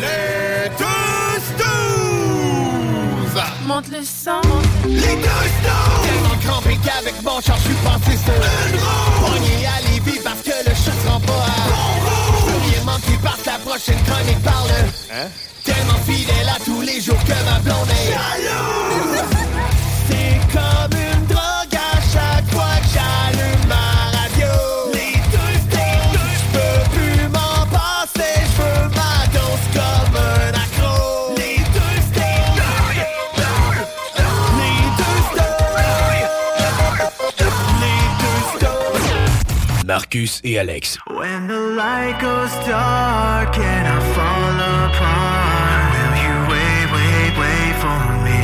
Les snooze! Monte le sang. Les deux snooze! Tellement crampé qu'avec mon char, je suis passé sur Une roue! Pogné à Lévis parce que le chat se rend pas à... Veux rien manquer parce que la prochaine chronique parle. Hein? Tellement fidèle à tous les jours que ma blonde est... Jalouse! C'est comme une Marcus et Alex. When the light goes dark and I fall apart, will you wait, wait, wait for me?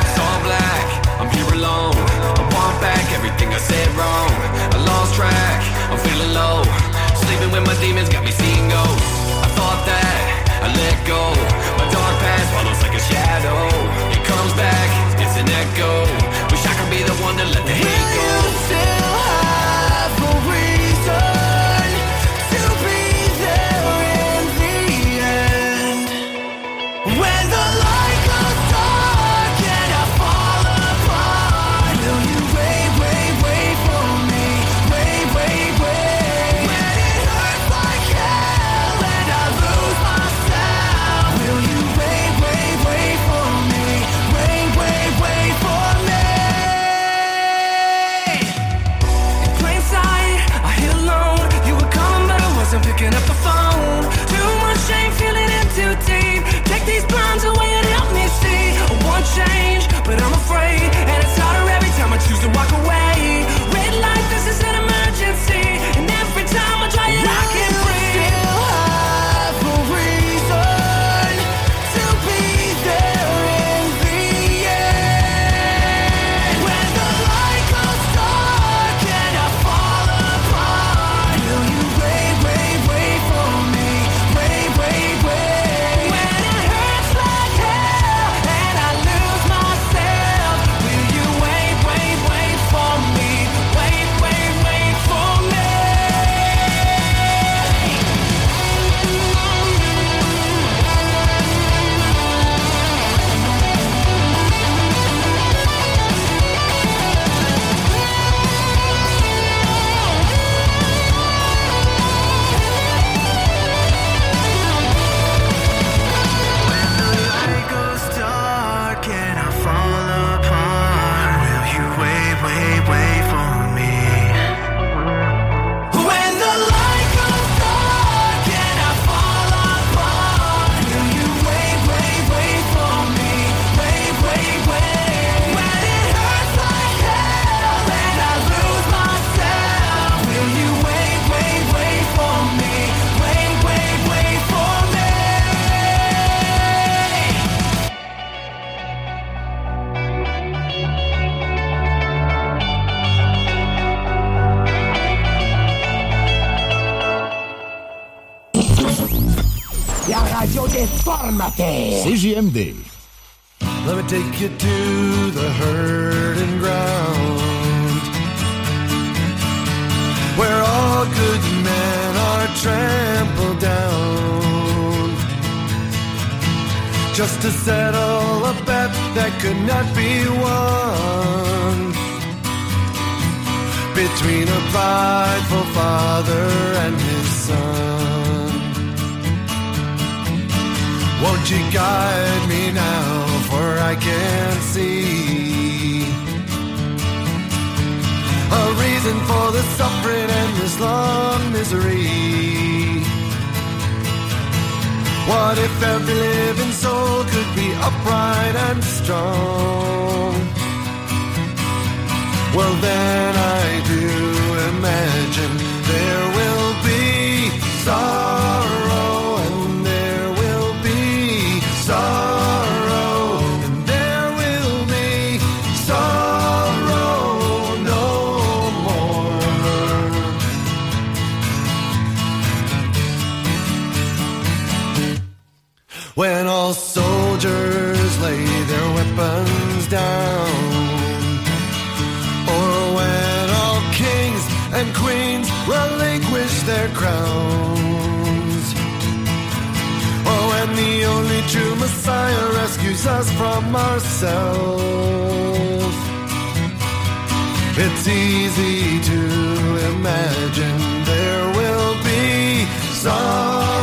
It's all black, I'm here alone. I want back everything I said wrong. I lost track, I'm feeling low. Sleeping with my demons got me seeing ghosts. I thought that I let go. My dark past follows like a shadow. It comes back, it's an echo. Wish I could be the one to let the hate go. you Still have a grande. their crowns. Oh, and the only true Messiah rescues us from ourselves. It's easy to imagine there will be some.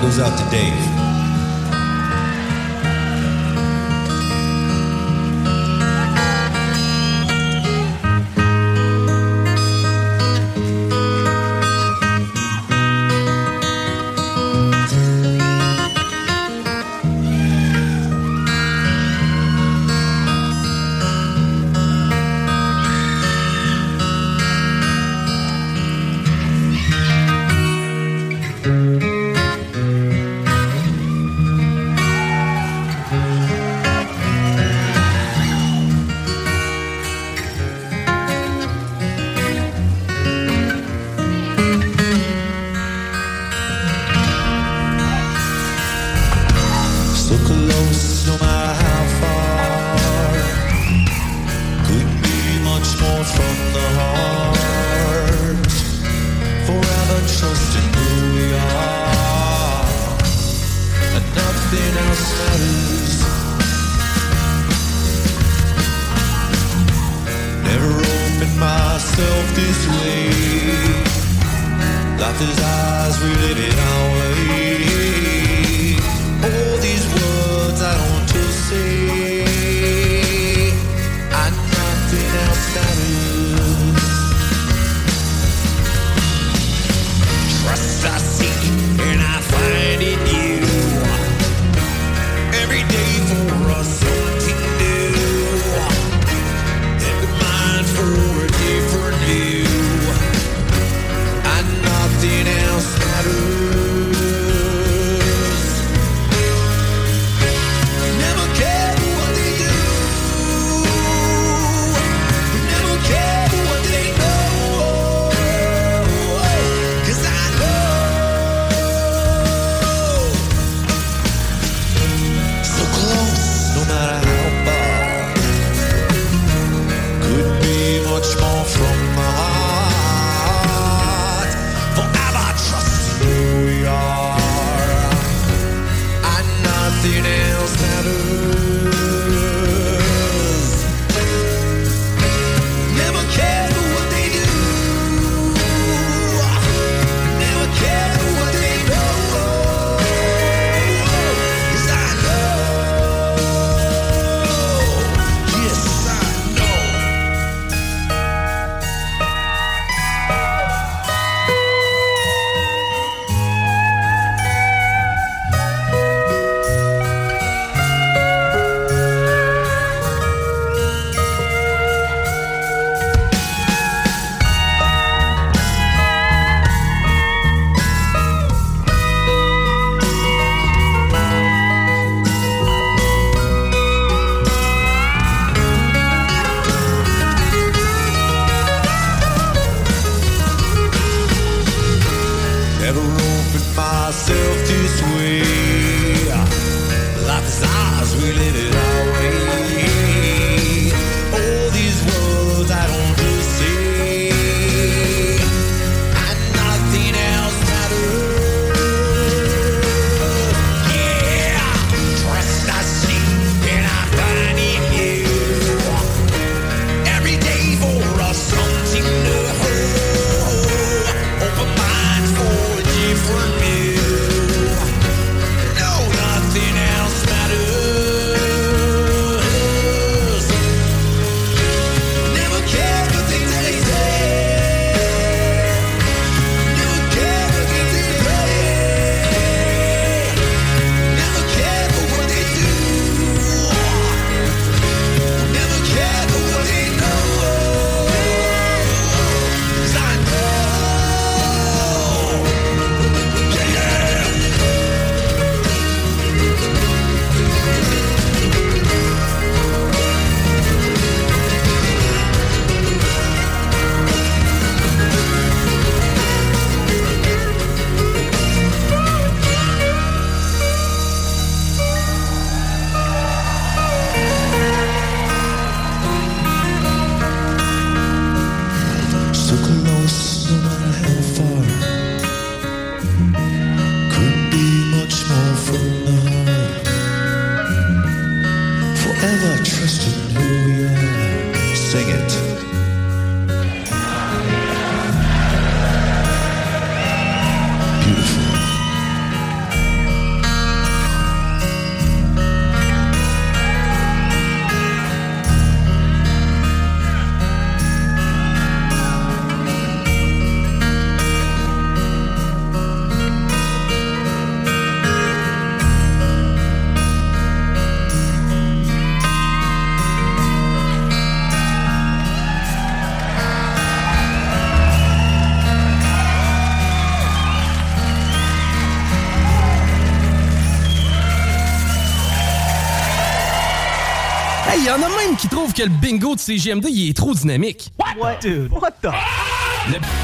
Goes out to Dave. que le bingo de CGMD, il est trop dynamique. What? What, dude? What the? Le...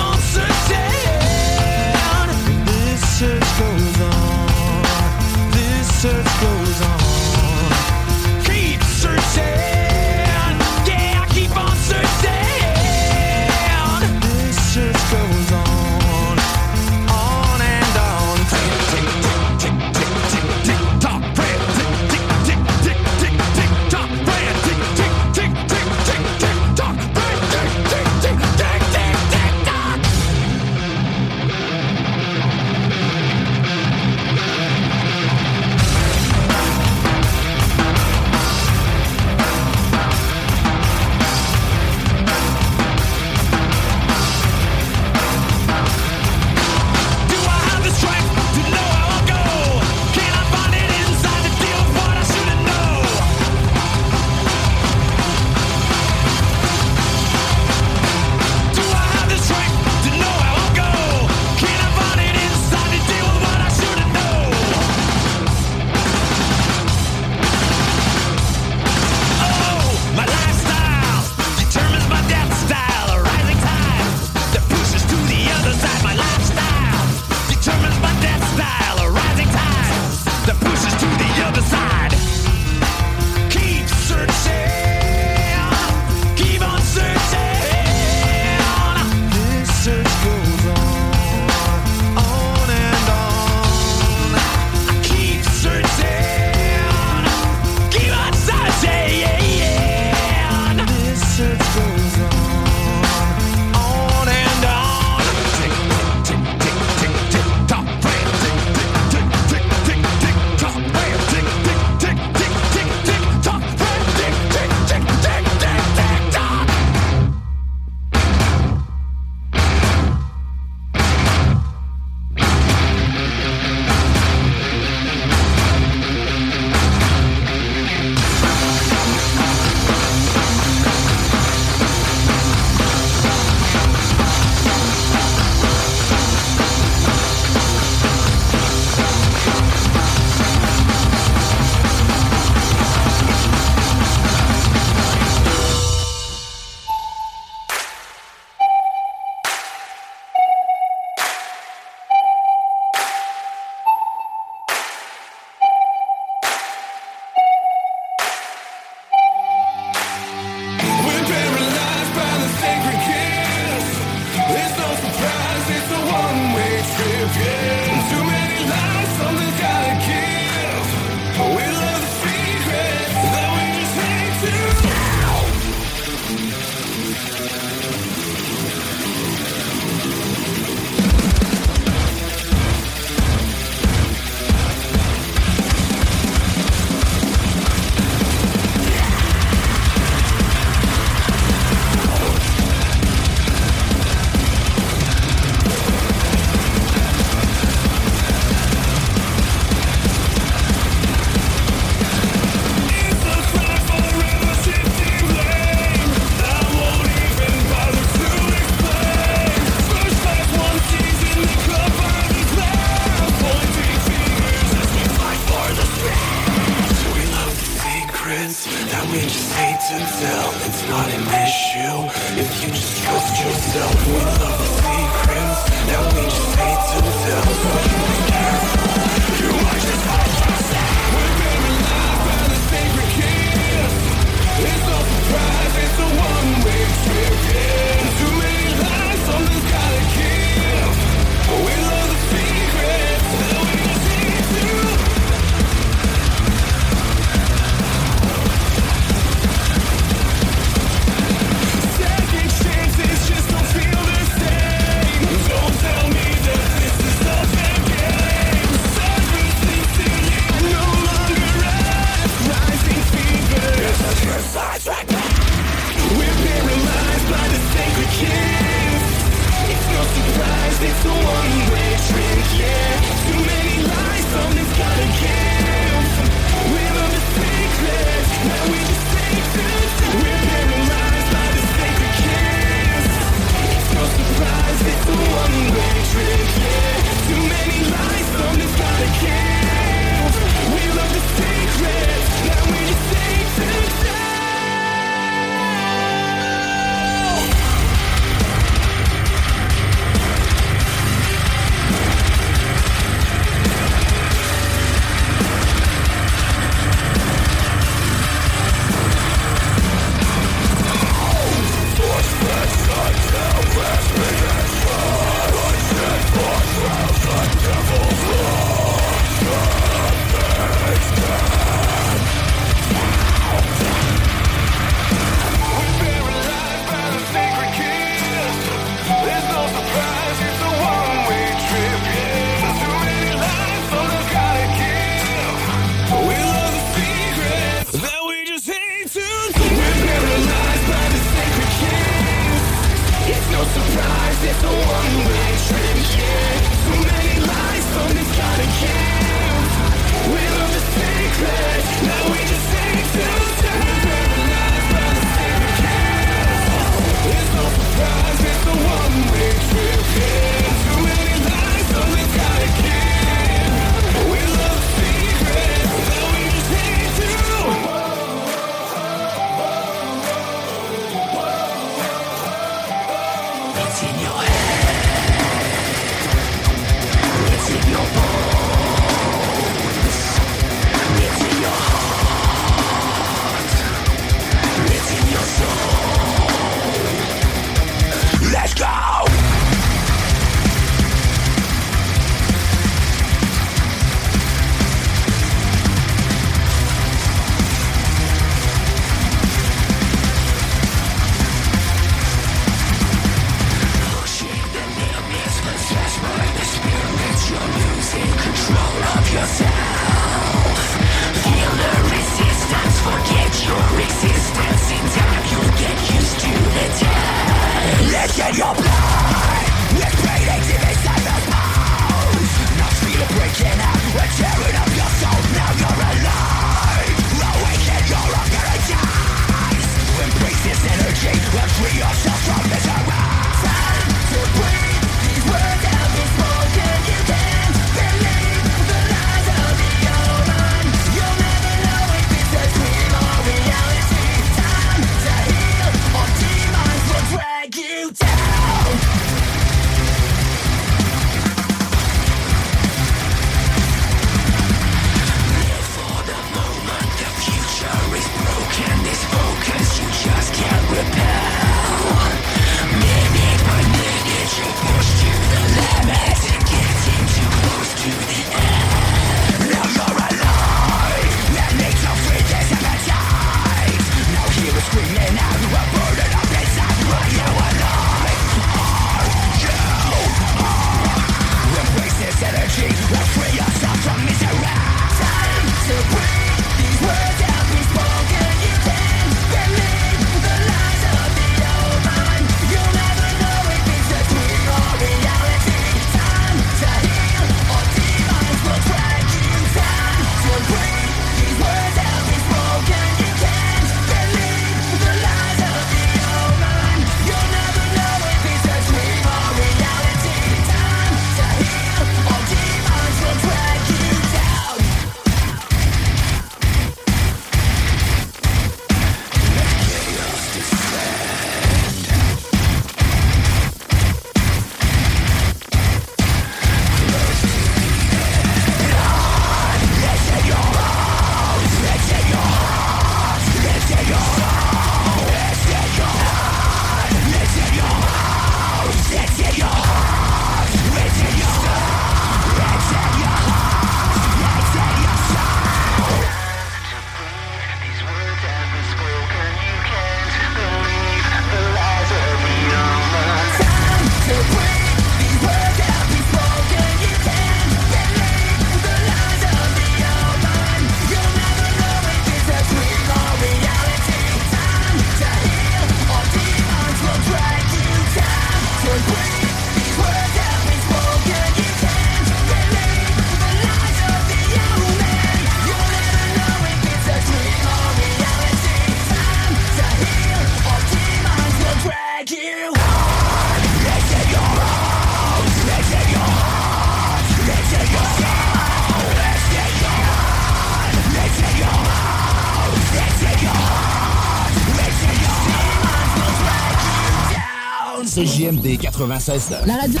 CJMD 96 La radio.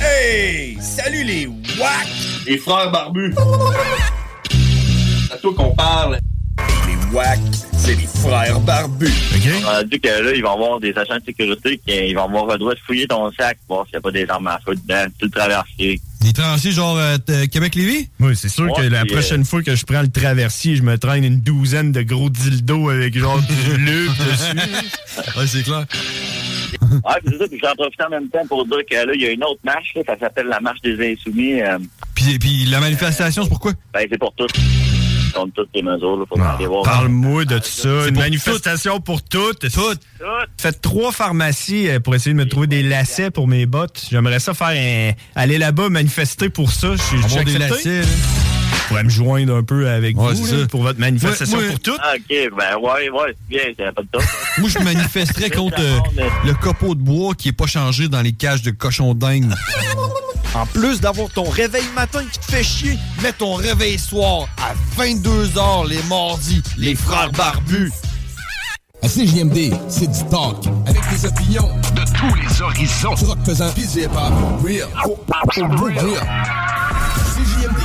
Hey! Salut les WAC! Les frères barbus. C'est à toi qu'on parle. Les WAC, c'est les frères barbus. On a dit que là, ils vont avoir des agents de sécurité qui vont avoir le droit de fouiller ton sac, voir s'il n'y a pas des armes à feu dedans, tout le traversier. Des traversiers genre euh, t- Québec-Lévis? Oui, c'est sûr que la prochaine fois que je prends le traversier, je me traîne une douzaine de gros dildos avec genre du bleu dessus. ouais, c'est clair. Ah, c'est ça, puis j'en profite en même temps pour dire que là, il y a une autre marche, là, ça s'appelle la marche des insoumis. euh, Puis, puis la manifestation, c'est pourquoi? ben, c'est pour tous. Contre toutes les mesures, là, faut aller voir. Parle-moi de tout ça. Une pour manifestation pour toutes. Toutes. Faites trois pharmacies euh, pour essayer de me trouver des lacets pour mes bottes. J'aimerais ça faire un... aller là-bas manifester pour ça. Je suis des lacets, là. Je pourrais me joindre un peu avec Ouais, vous là, pour votre manifestation Ouais, ouais. pour toutes. Ah, OK, ben ouais, ouais, c'est bien, c'est pas de top. Moi, je manifesterais contre euh, le copeau de bois qui est pas changé dans les cages de cochons dingues. En plus d'avoir ton réveil matin qui te fait chier, mets ton réveil soir à 22h les mardis, les frères barbus. À CJMD, c'est du talk. Avec des opinions de tous les horizons. Du rock pis du hip-hop. Real. Real. CJMD.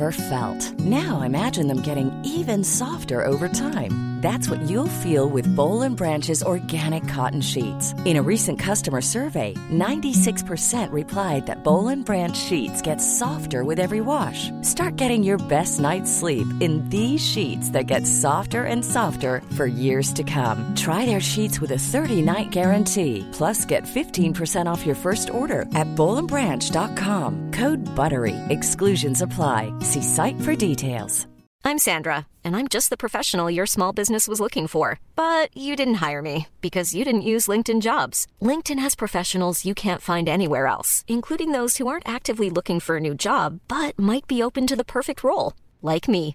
Ever felt. Now imagine them getting even softer over time. That's what you'll feel with Boll and Branch's organic cotton sheets. In a recent customer survey, 96% replied that Boll and Branch sheets get softer with every wash. Start getting your best night's sleep in these sheets that get softer and softer for years to come. Try their sheets with a 30-night guarantee. Plus, get 15% off your first order at bollandbranch.com. Code BUTTERY. Exclusions apply. See site for details. I'm Sandra, and I'm just the professional your small business was looking for. But you didn't hire me because you didn't use LinkedIn jobs. LinkedIn has professionals you can't find anywhere else, including those who aren't actively looking for a new job but might be open to the perfect role, like me.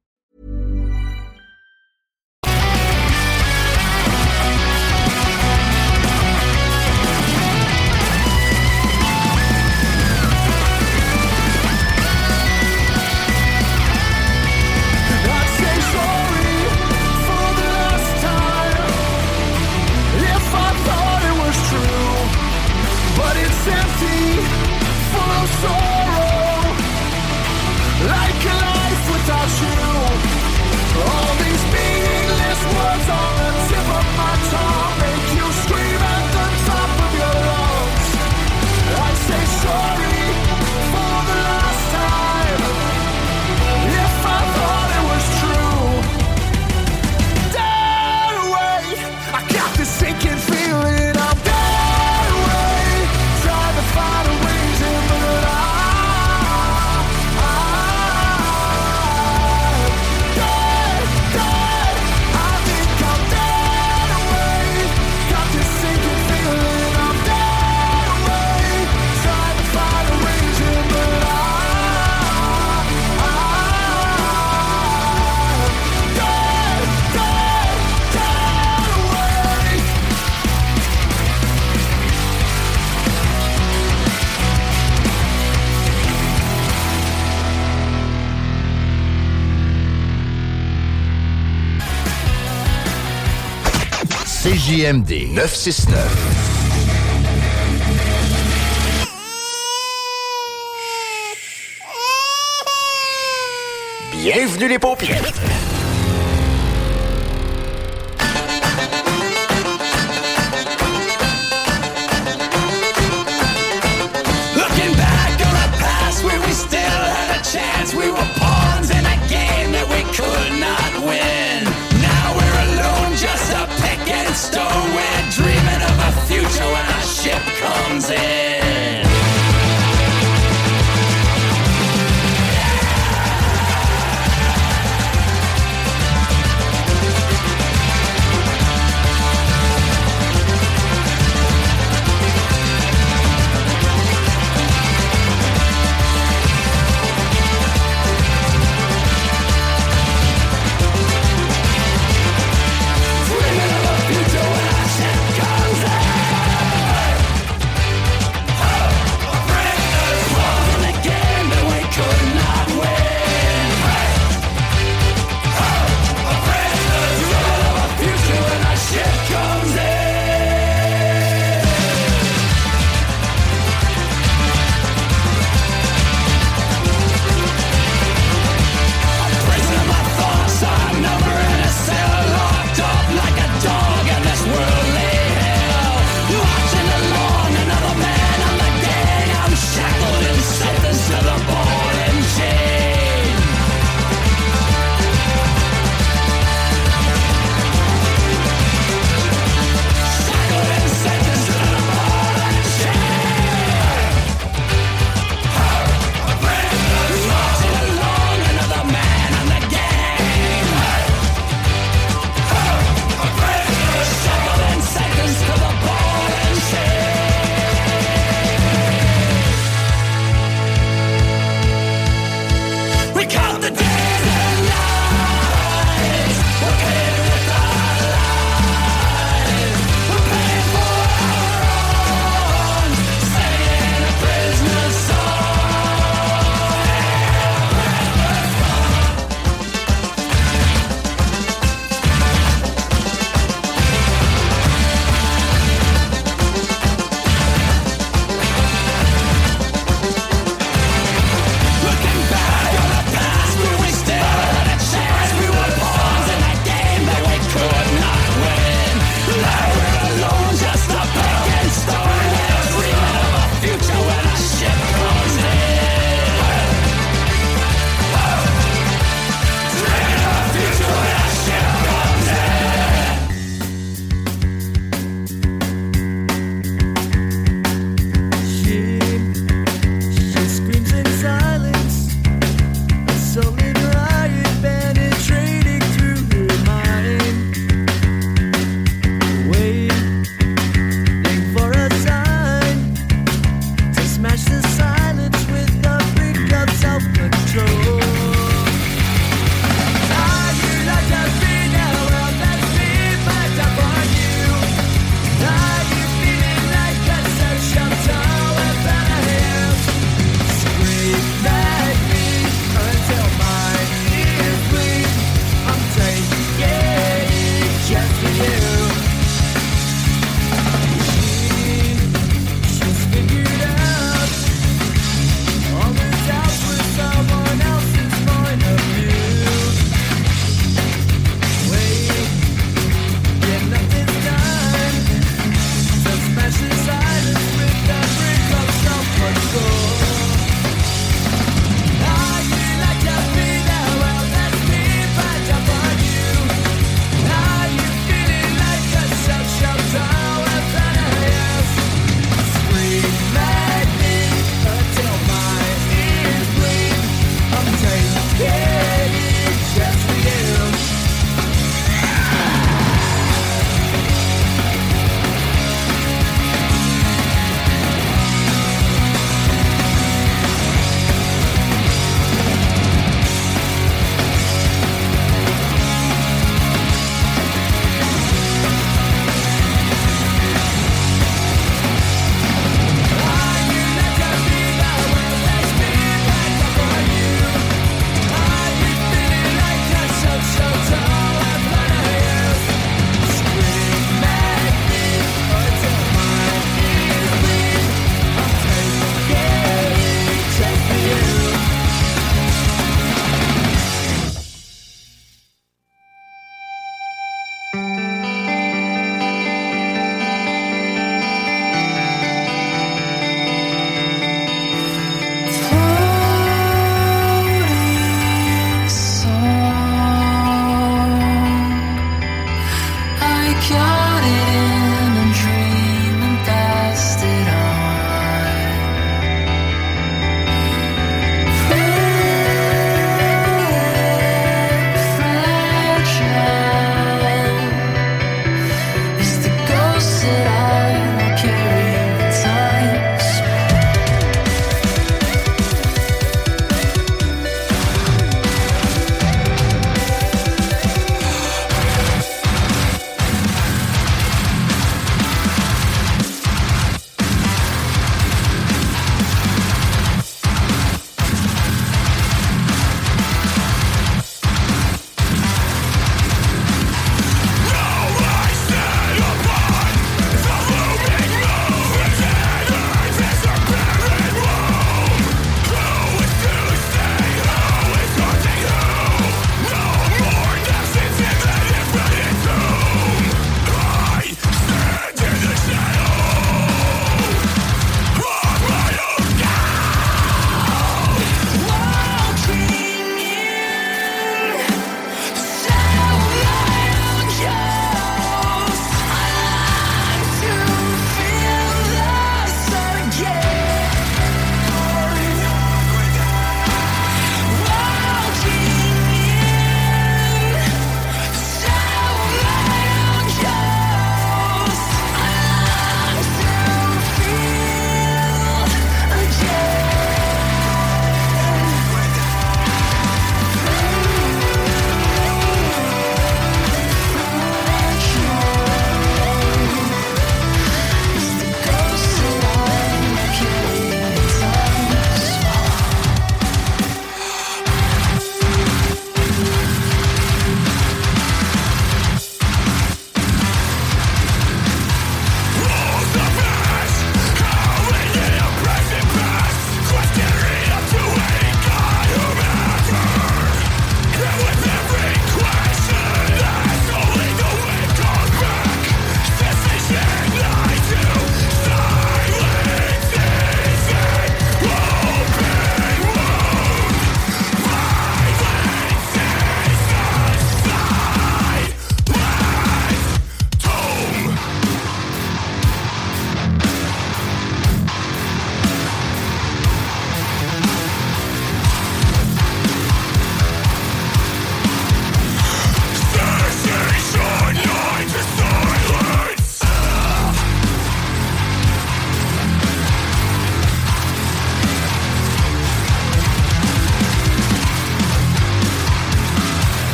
CJMD 969. Bienvenue les paupières. When our ship comes in.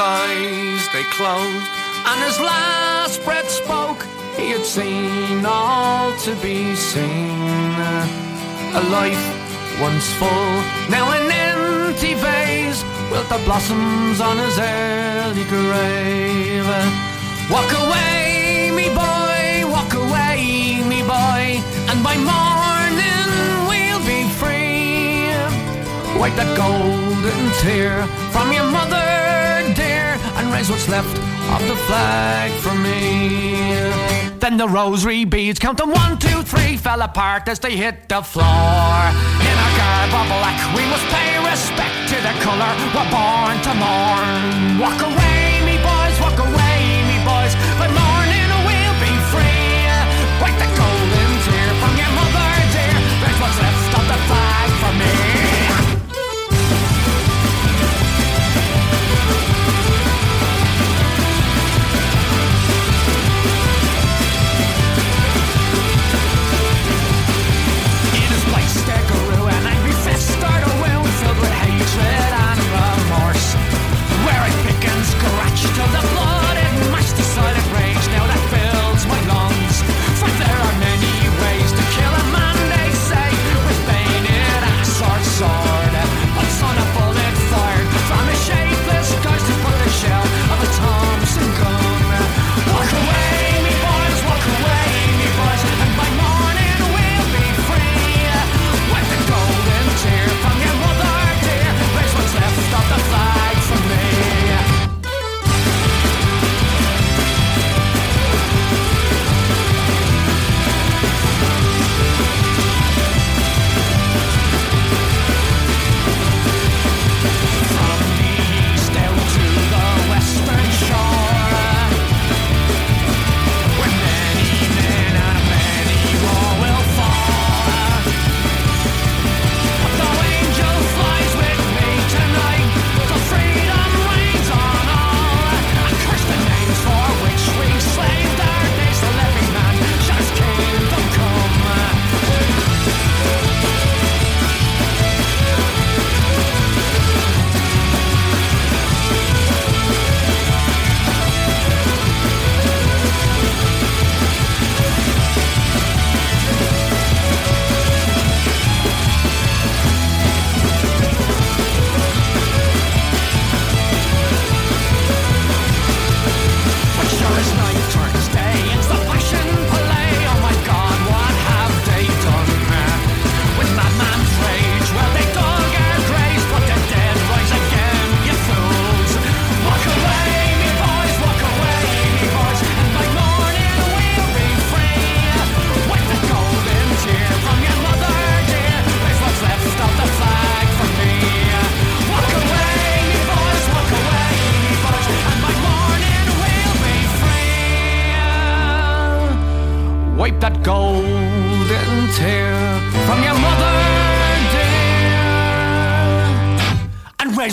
Eyes, they closed, and his last breath spoke. He had seen all to be seen. A life once full, now an empty vase, with the blossoms on his early grave. Walk away, me boy, walk away, me boy, and by morning Wipe that golden tear from your mother, dear, and raise what's left of the flag for me. Then the rosary beads, counting one, two, three, fell apart as they hit the floor. In our garb of black, we must pay respect to the colour we're born to mourn. Walk away, scratch till the blood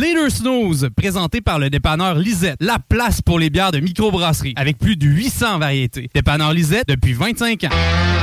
Leader Snooze, présenté par le dépanneur Lisette, la place pour les bières de microbrasserie, avec plus de 800 variétés. Dépanneur Lisette depuis 25 ans.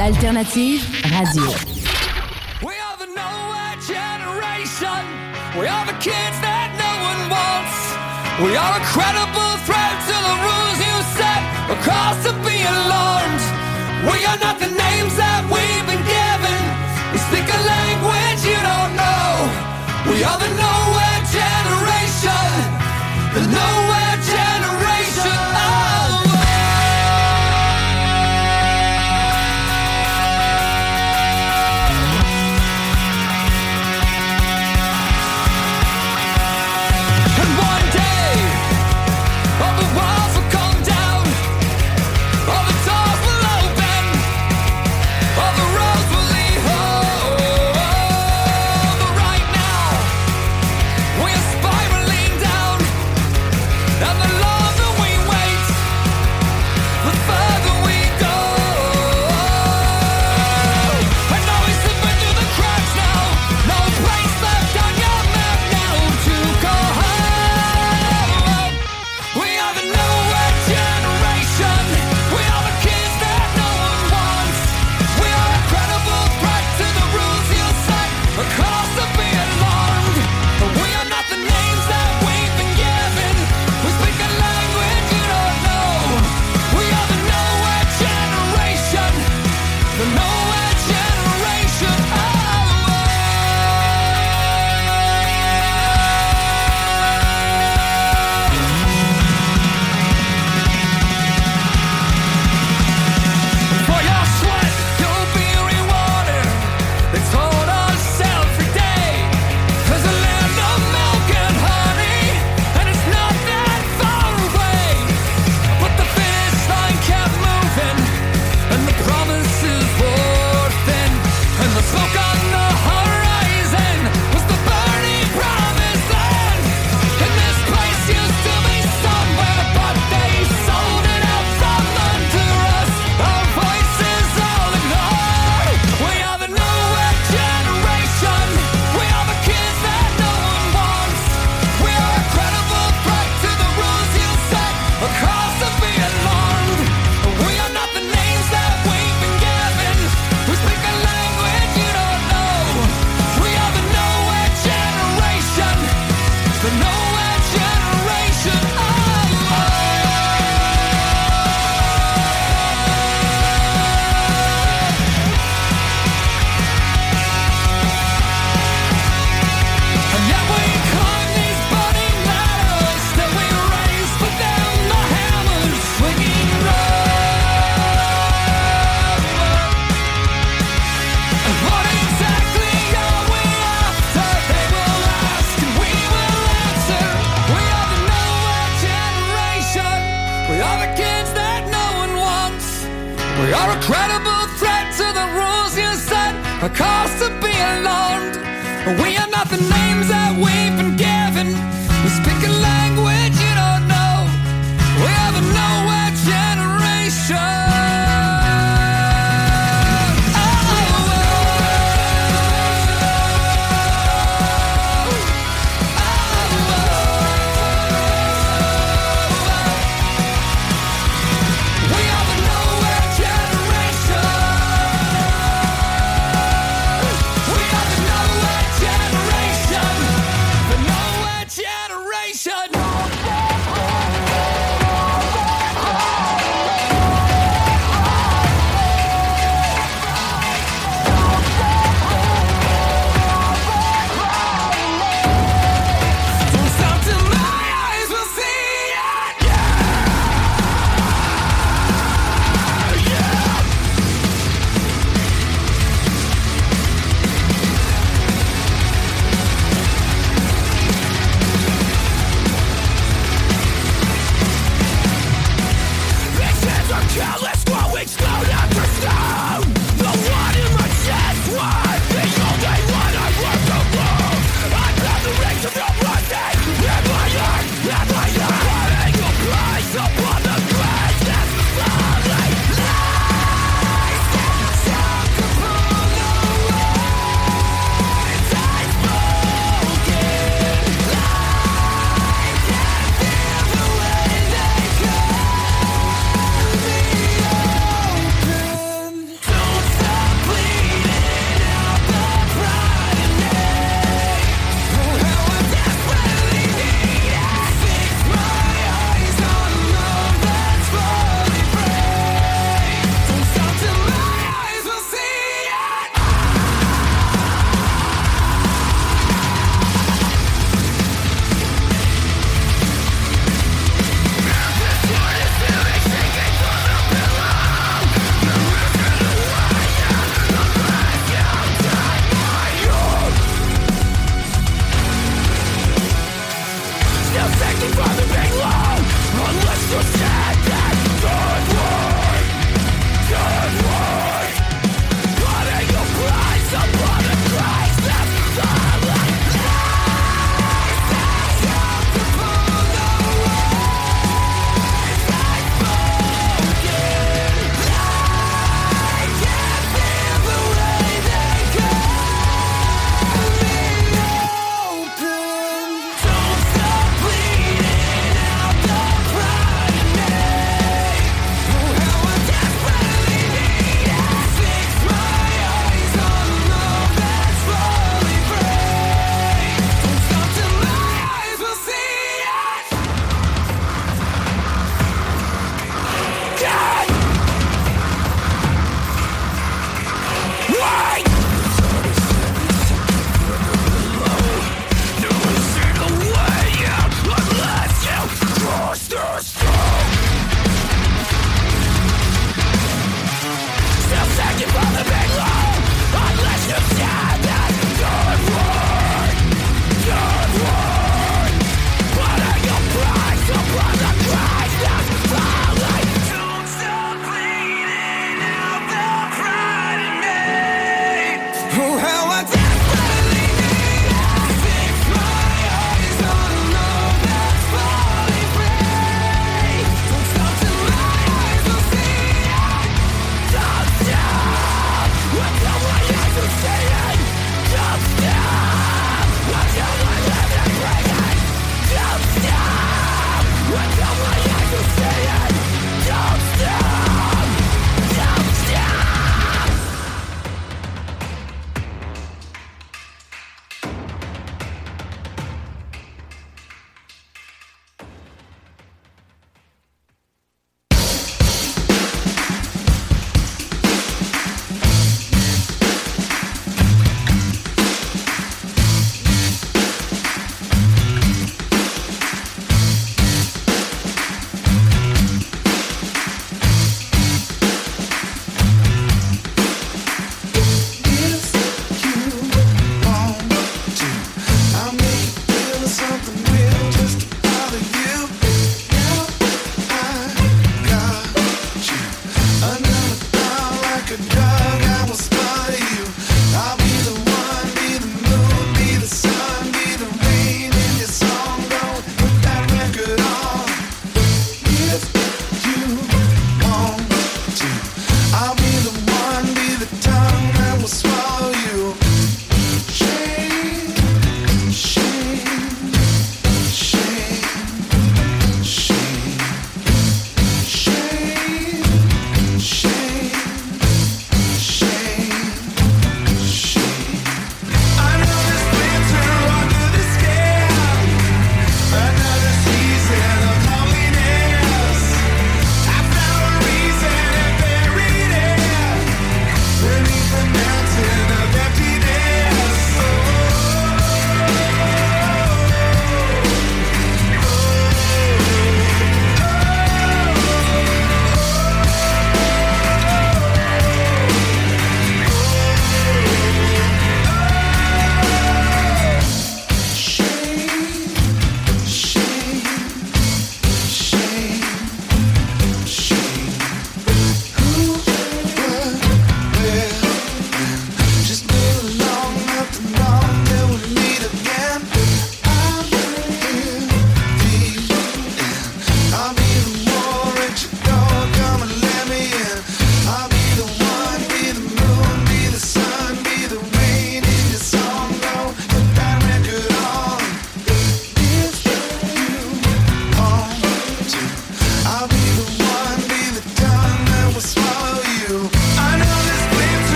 l'alternative radio. We are the nowhere generation. We are the kids that no one wants. We are incredible.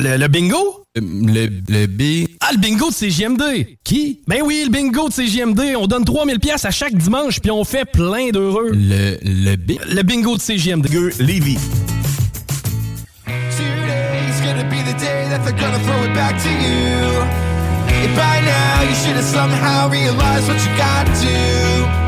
le, le bingo? Euh, le, le B. Ah, le bingo de CGMD! Qui? Ben oui, le bingo de CGMD. On donne 3000 pièces à chaque dimanche, puis on fait plein d'heureux. Le, le B. Le bingo de CGMD. Gueux, Lévis. Today's gonna be the day that they're gonna throw it back to you. And by now, you should have somehow realized what you gotta do.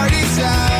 party's out.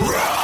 Raw.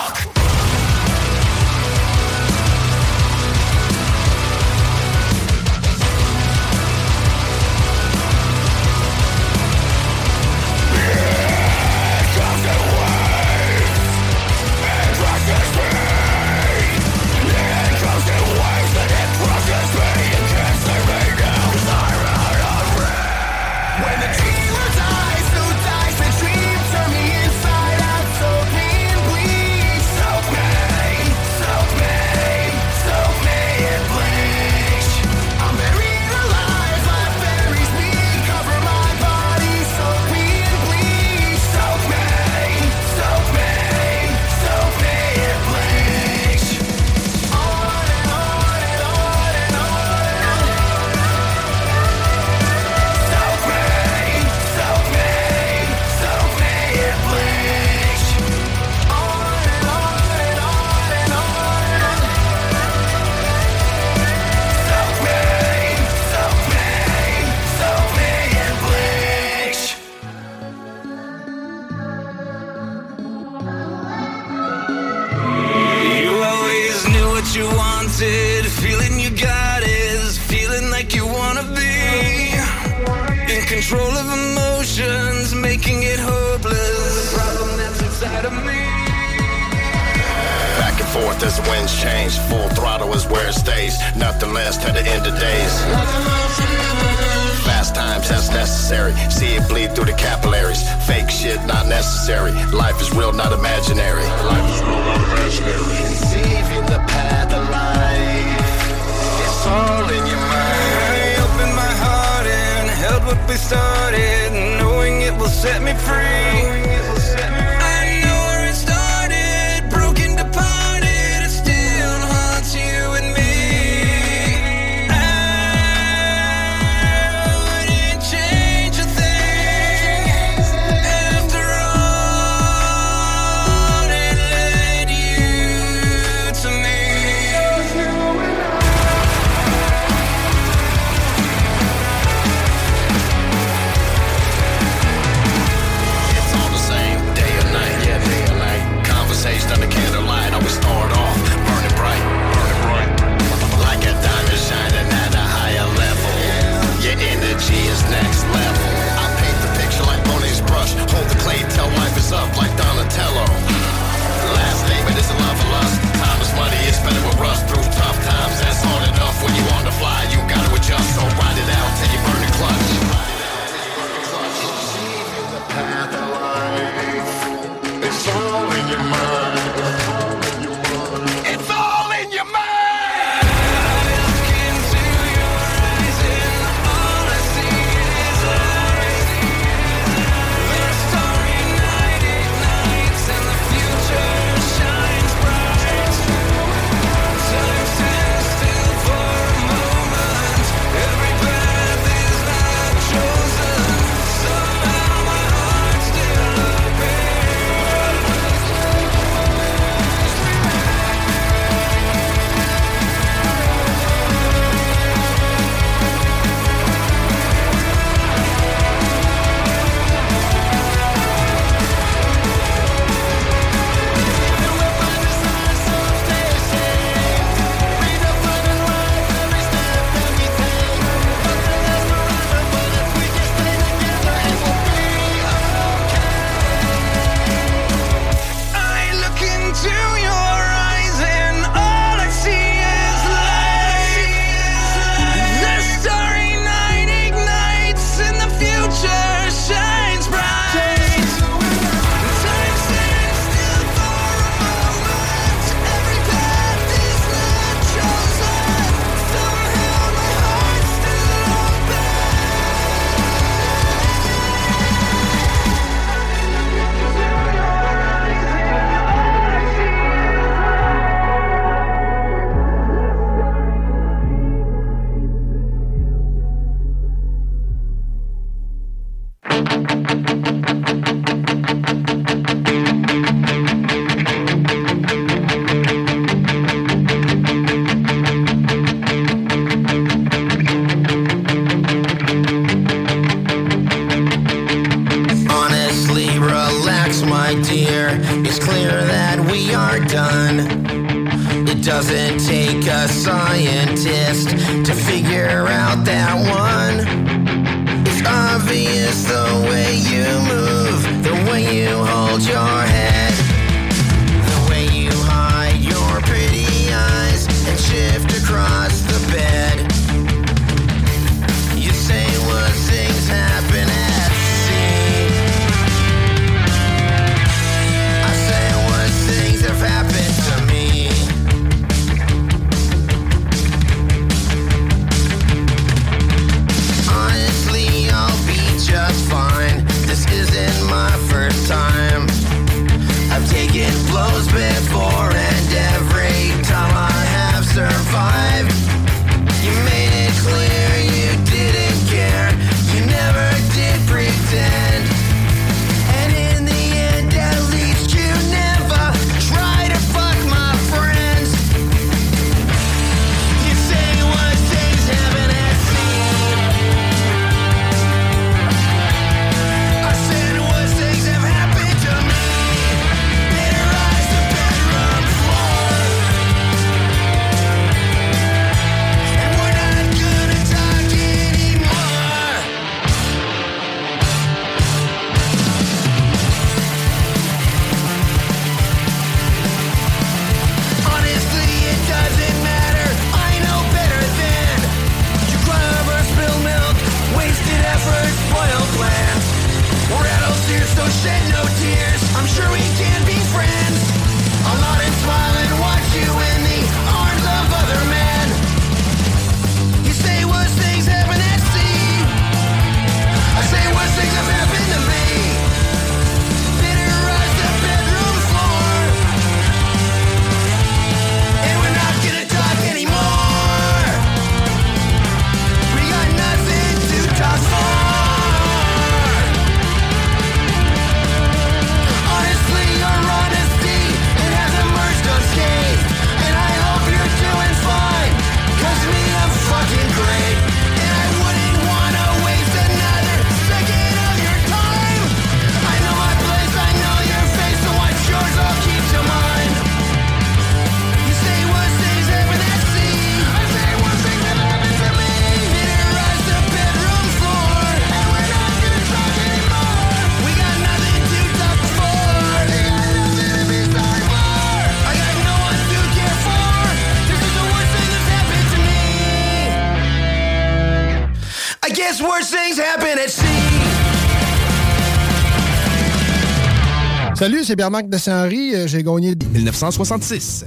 C'est Bernard de Saint-Henri. Euh, J'ai gagné 1966.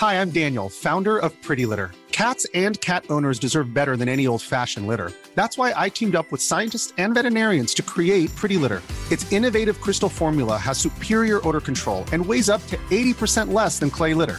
Hi, I'm Daniel, founder of Pretty Litter. Cats and cat owners deserve better than any old fashioned litter. That's why I teamed up with scientists and veterinarians to create Pretty Litter. Its innovative crystal formula has superior odor control and weighs up to 80% less than clay litter.